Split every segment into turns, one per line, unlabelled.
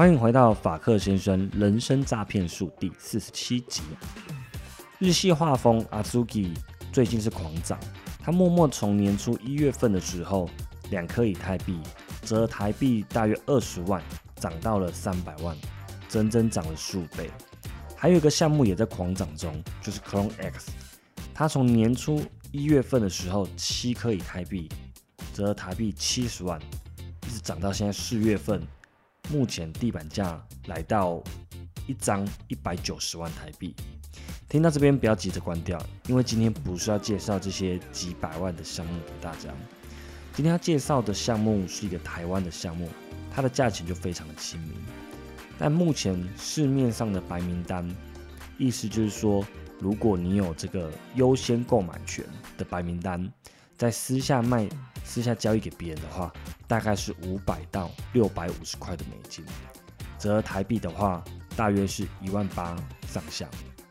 欢迎回到法克先生人生诈骗术第四十七集。日系画风 Azuki 最近是狂涨，他默默从年初一月份的时候，两颗以太币折台币大约二十万，涨到了三百万，整整涨了数倍。还有一个项目也在狂涨中，就是 Clone X，他从年初一月份的时候七颗以太币折台币七十万，一直涨到现在四月份。目前地板价来到一张一百九十万台币。听到这边不要急着关掉，因为今天不是要介绍这些几百万的项目给大家。今天要介绍的项目是一个台湾的项目，它的价钱就非常的亲民。但目前市面上的白名单，意思就是说，如果你有这个优先购买权的白名单，在私下卖。私下交易给别人的话，大概是五百到六百五十块的美金，折合台币的话，大约是一万八上下。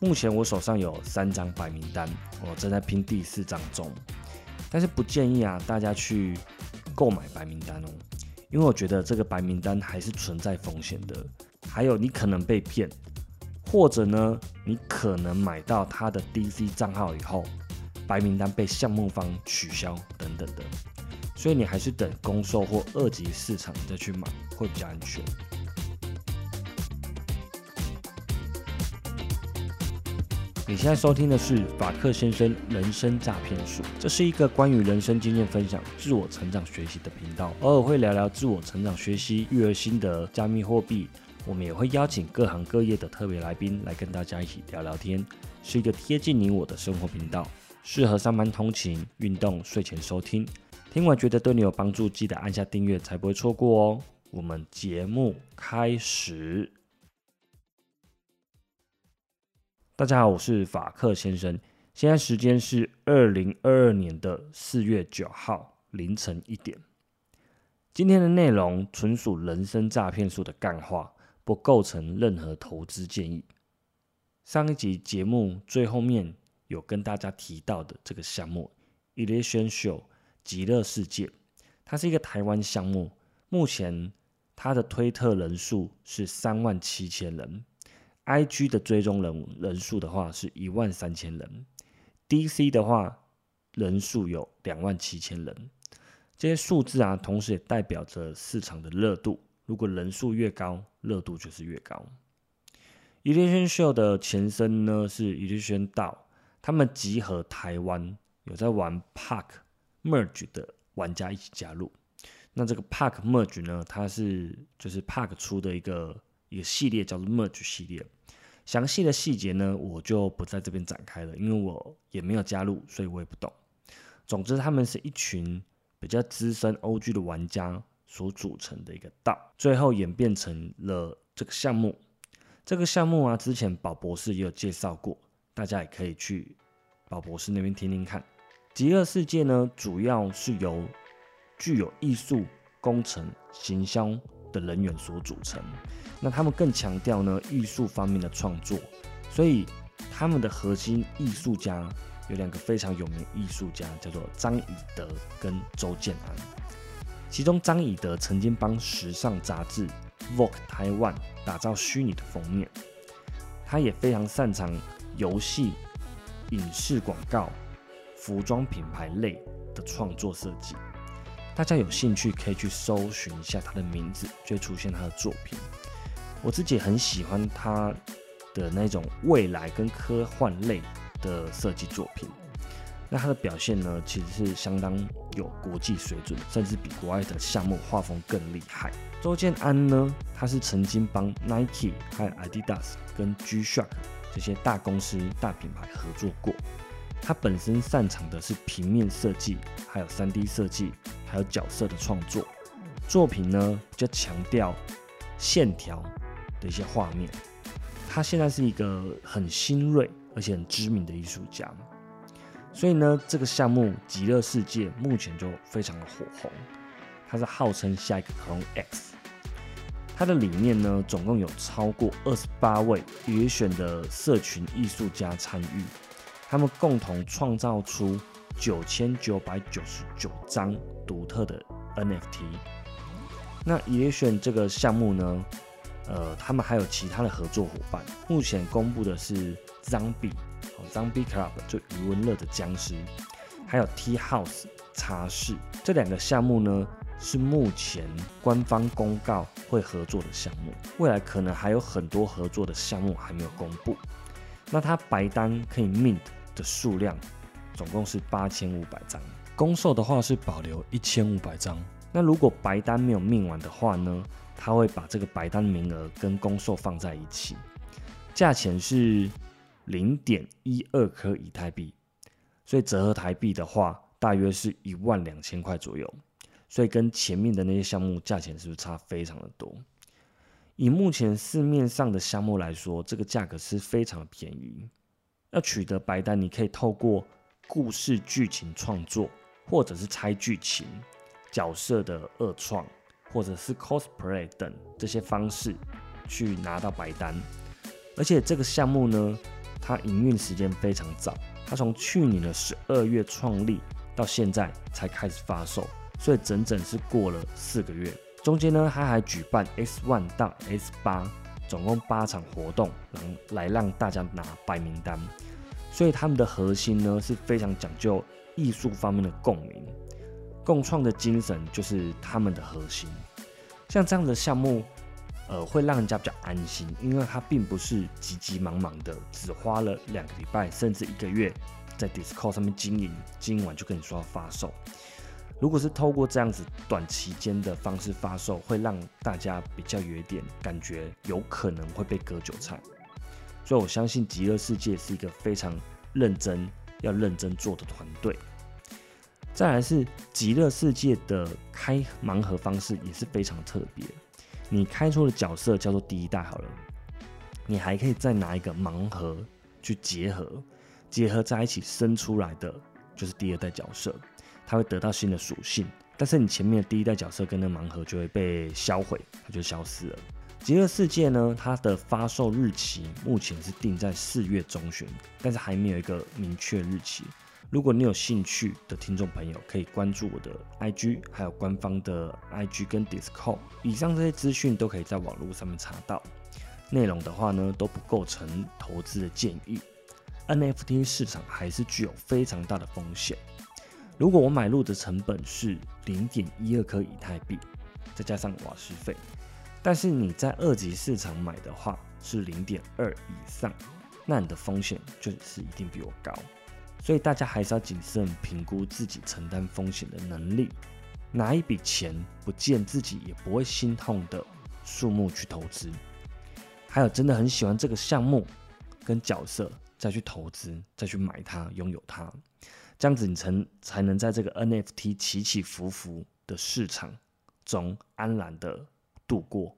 目前我手上有三张白名单，我正在拼第四张中，但是不建议啊大家去购买白名单哦，因为我觉得这个白名单还是存在风险的，还有你可能被骗，或者呢你可能买到他的 DC 账号以后，白名单被项目方取消等等的。所以你还是等公售或二级市场再去买会比较安全。你现在收听的是法克先生人生诈骗术，这是一个关于人生经验分享、自我成长学习的频道，偶尔会聊聊自我成长学习、育儿心得、加密货币，我们也会邀请各行各业的特别来宾来跟大家一起聊聊天，是一个贴近你我的生活频道，适合上班通勤、运动、睡前收听。听完觉得对你有帮助，记得按下订阅，才不会错过哦。我们节目开始。大家好，我是法克先生，现在时间是二零二二年的四月九号凌晨一点。今天的内容纯属人生诈骗术的干话，不构成任何投资建议。上一集节目最后面有跟大家提到的这个项目 e l e c t i o n Show。极乐世界，它是一个台湾项目，目前它的推特人数是三万七千人，IG 的追踪人人数的话是一万三千人，DC 的话人数有两万七千人，这些数字啊，同时也代表着市场的热度，如果人数越高，热度就是越高。Illusion Show 的前身呢是 Illusion 道，他们集合台湾有在玩 Park。Merge 的玩家一起加入，那这个 Park Merge 呢？它是就是 Park 出的一个一个系列，叫做 Merge 系列。详细的细节呢，我就不在这边展开了，因为我也没有加入，所以我也不懂。总之，他们是一群比较资深 OG 的玩家所组成的一个道，最后演变成了这个项目。这个项目啊，之前宝博士也有介绍过，大家也可以去宝博士那边听听看。极乐世界呢，主要是由具有艺术、工程、行销的人员所组成。那他们更强调呢艺术方面的创作，所以他们的核心艺术家有两个非常有名的艺术家，叫做张以德跟周建安。其中张以德曾经帮时尚杂志《Vogue Taiwan》打造虚拟的封面，他也非常擅长游戏、影视广告。服装品牌类的创作设计，大家有兴趣可以去搜寻一下他的名字，就会出现他的作品。我自己很喜欢他的那种未来跟科幻类的设计作品。那他的表现呢，其实是相当有国际水准，甚至比国外的项目画风更厉害。周建安呢，他是曾经帮 Nike 和 Adidas 跟 G-Shock 这些大公司大品牌合作过。他本身擅长的是平面设计，还有 3D 设计，还有角色的创作。作品呢比较强调线条的一些画面。他现在是一个很新锐而且很知名的艺术家，所以呢，这个项目《极乐世界》目前就非常的火红。它是号称下一个 Clone X。它的理念呢，总共有超过二十八位预选的社群艺术家参与。他们共同创造出九千九百九十九张独特的 NFT。那 Election 这个项目呢，呃，他们还有其他的合作伙伴。目前公布的是 Zombie，哦，Zombie Club 就余文乐的僵尸，还有 T House 茶室这两个项目呢，是目前官方公告会合作的项目。未来可能还有很多合作的项目还没有公布。那它白单可以 mint 的数量总共是八千五百张，
公售的话是保留一千五百张。
那如果白单没有命完的话呢？他会把这个白单名额跟公售放在一起，价钱是零点一二颗以太币，所以折合台币的话，大约是一万两千块左右。所以跟前面的那些项目价钱是不是差非常的多？以目前市面上的项目来说，这个价格是非常的便宜。要取得白单，你可以透过故事剧情创作，或者是拆剧情。角色的二创，或者是 cosplay 等这些方式去拿到白单，而且这个项目呢，它营运时间非常早，它从去年的十二月创立到现在才开始发售，所以整整是过了四个月。中间呢，它还举办 S One 到 S 八，总共八场活动，能来让大家拿白名单。所以他们的核心呢是非常讲究艺术方面的共鸣。共创的精神就是他们的核心。像这样的项目，呃，会让人家比较安心，因为它并不是急急忙忙的，只花了两个礼拜甚至一个月在 Discord 上面经营，经营完就跟你说要发售。如果是透过这样子短期间的方式发售，会让大家比较有一点感觉，有可能会被割韭菜。所以我相信极乐世界是一个非常认真、要认真做的团队。再来是极乐世界的开盲盒方式也是非常特别，你开出的角色叫做第一代好了，你还可以再拿一个盲盒去结合，结合在一起生出来的就是第二代角色，它会得到新的属性，但是你前面的第一代角色跟那盲盒就会被销毁，它就消失了。极乐世界呢，它的发售日期目前是定在四月中旬，但是还没有一个明确日期。如果你有兴趣的听众朋友，可以关注我的 IG，还有官方的 IG 跟 Discord。以上这些资讯都可以在网络上面查到。内容的话呢，都不构成投资的建议。NFT 市场还是具有非常大的风险。如果我买入的成本是零点一二颗以太币，再加上瓦斯费，但是你在二级市场买的话是零点二以上，那你的风险就是一定比我高。所以大家还是要谨慎评估自己承担风险的能力，拿一笔钱不见自己也不会心痛的数目去投资。还有真的很喜欢这个项目跟角色，再去投资，再去买它，拥有它，这样子你才才能在这个 NFT 起起伏伏的市场中安然的度过。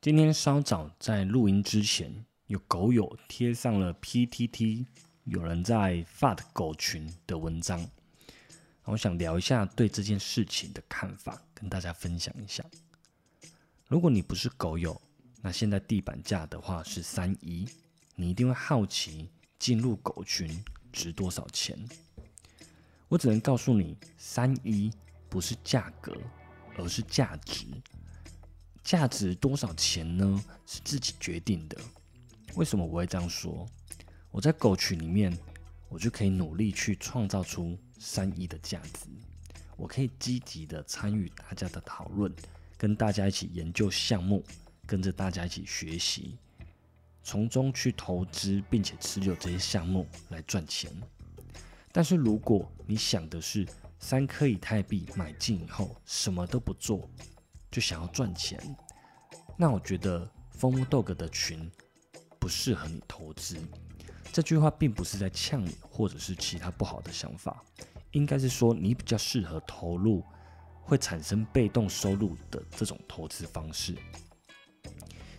今天稍早在录音之前。有狗友贴上了 PTT 有人在发的狗群的文章，我想聊一下对这件事情的看法，跟大家分享一下。如果你不是狗友，那现在地板价的话是三一，你一定会好奇进入狗群值多少钱。我只能告诉你，三一不是价格，而是价值。价值多少钱呢？是自己决定的。为什么我会这样说？我在狗群里面，我就可以努力去创造出三亿的价值。我可以积极的参与大家的讨论，跟大家一起研究项目，跟着大家一起学习，从中去投资，并且持有这些项目来赚钱。但是如果你想的是三颗以太币买进以后什么都不做，就想要赚钱，那我觉得风 dog 的群。不适合你投资，这句话并不是在呛你，或者是其他不好的想法，应该是说你比较适合投入会产生被动收入的这种投资方式。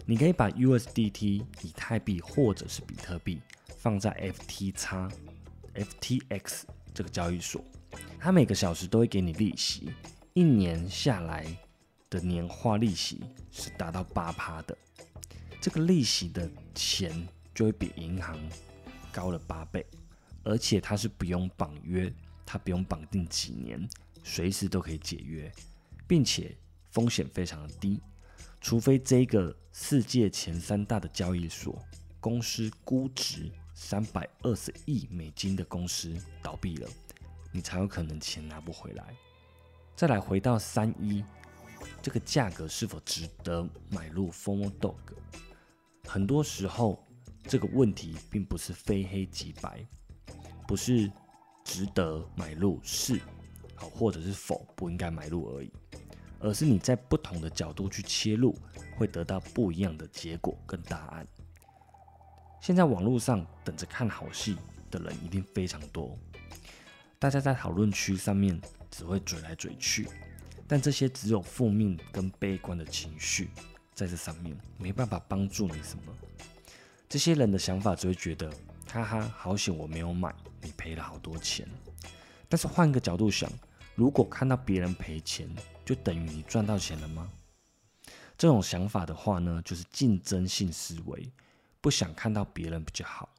你可以把 USDT、以太币或者是比特币放在 FTX、FTX 这个交易所，它每个小时都会给你利息，一年下来的年化利息是达到八趴的。这个利息的钱就会比银行高了八倍，而且它是不用绑约，它不用绑定几年，随时都可以解约，并且风险非常的低。除非这个世界前三大的交易所公司估值三百二十亿美金的公司倒闭了，你才有可能钱拿不回来。再来回到三一，这个价格是否值得买入 Formal Dog？很多时候这个问题并不是非黑即白，不是值得买入是好或者是否不应该买入而已。而是你在不同的角度去切入，会得到不一样的结果跟答案。现在网络上等着看好戏的人一定非常多，大家在讨论区上面只会嘴来嘴去，但这些只有负面跟悲观的情绪在这上面，没办法帮助你什么。这些人的想法只会觉得，哈哈，好险我没有买，你赔了好多钱。但是换个角度想。如果看到别人赔钱，就等于你赚到钱了吗？这种想法的话呢，就是竞争性思维，不想看到别人比较好。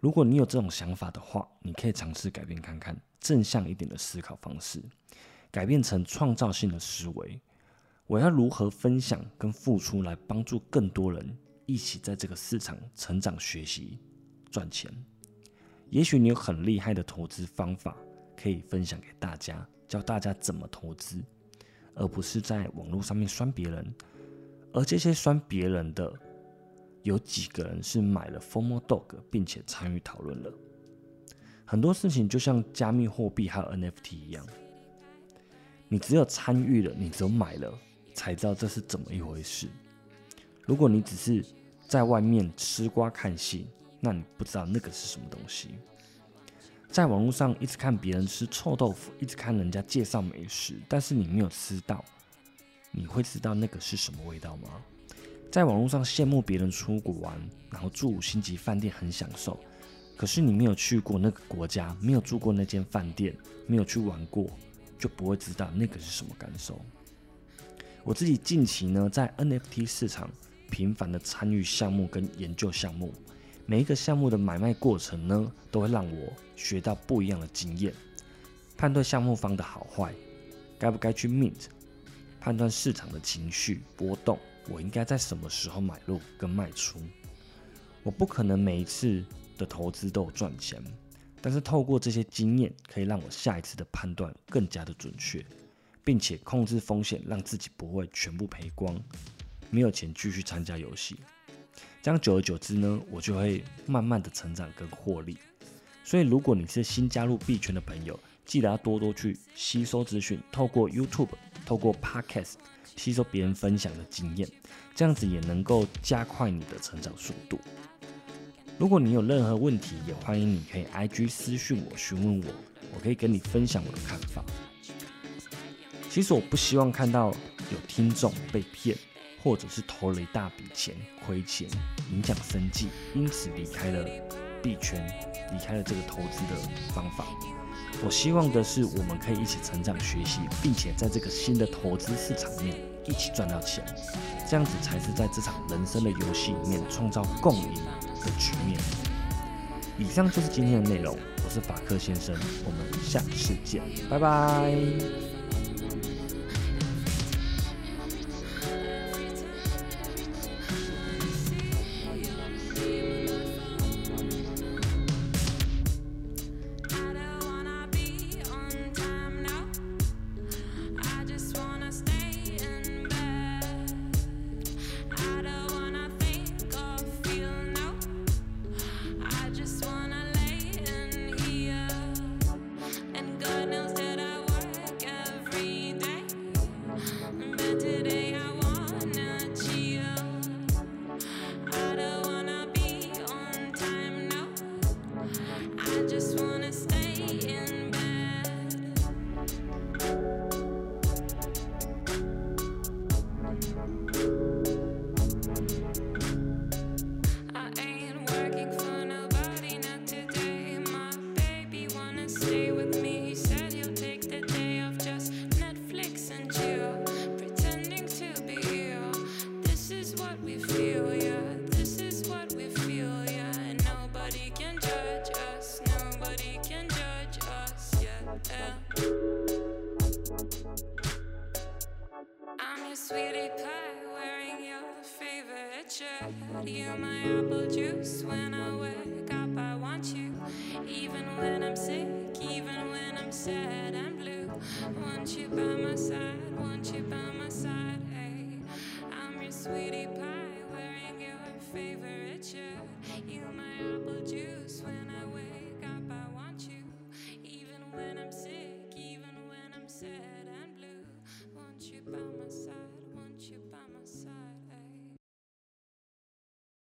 如果你有这种想法的话，你可以尝试改变看看，正向一点的思考方式，改变成创造性的思维。我要如何分享跟付出来帮助更多人一起在这个市场成长、学习、赚钱？也许你有很厉害的投资方法可以分享给大家。教大家怎么投资，而不是在网络上面酸别人。而这些酸别人的，有几个人是买了 Formal Dog，并且参与讨论了。很多事情就像加密货币还有 NFT 一样，你只有参与了，你只有买了，才知道这是怎么一回事。如果你只是在外面吃瓜看戏，那你不知道那个是什么东西。在网络上一直看别人吃臭豆腐，一直看人家介绍美食，但是你没有吃到，你会知道那个是什么味道吗？在网络上羡慕别人出国玩，然后住五星级饭店很享受，可是你没有去过那个国家，没有住过那间饭店，没有去玩过，就不会知道那个是什么感受。我自己近期呢，在 NFT 市场频繁的参与项目跟研究项目。每一个项目的买卖过程呢，都会让我学到不一样的经验，判断项目方的好坏，该不该去 mint，判断市场的情绪波动，我应该在什么时候买入跟卖出。我不可能每一次的投资都有赚钱，但是透过这些经验，可以让我下一次的判断更加的准确，并且控制风险，让自己不会全部赔光，没有钱继续参加游戏。这样久而久之呢，我就会慢慢的成长跟获利。所以，如果你是新加入币圈的朋友，记得要多多去吸收资讯，透过 YouTube、透过 Podcast 吸收别人分享的经验，这样子也能够加快你的成长速度。如果你有任何问题，也欢迎你可以 IG 私讯我询问我，我可以跟你分享我的看法。其实我不希望看到有听众被骗。或者是投了一大笔钱亏钱，影响生计，因此离开了币圈，离开了这个投资的方法。我希望的是，我们可以一起成长学习，并且在这个新的投资市场面一起赚到钱，这样子才是在这场人生的游戏里面创造共赢的局面。以上就是今天的内容，我是法克先生，我们下次见，拜拜。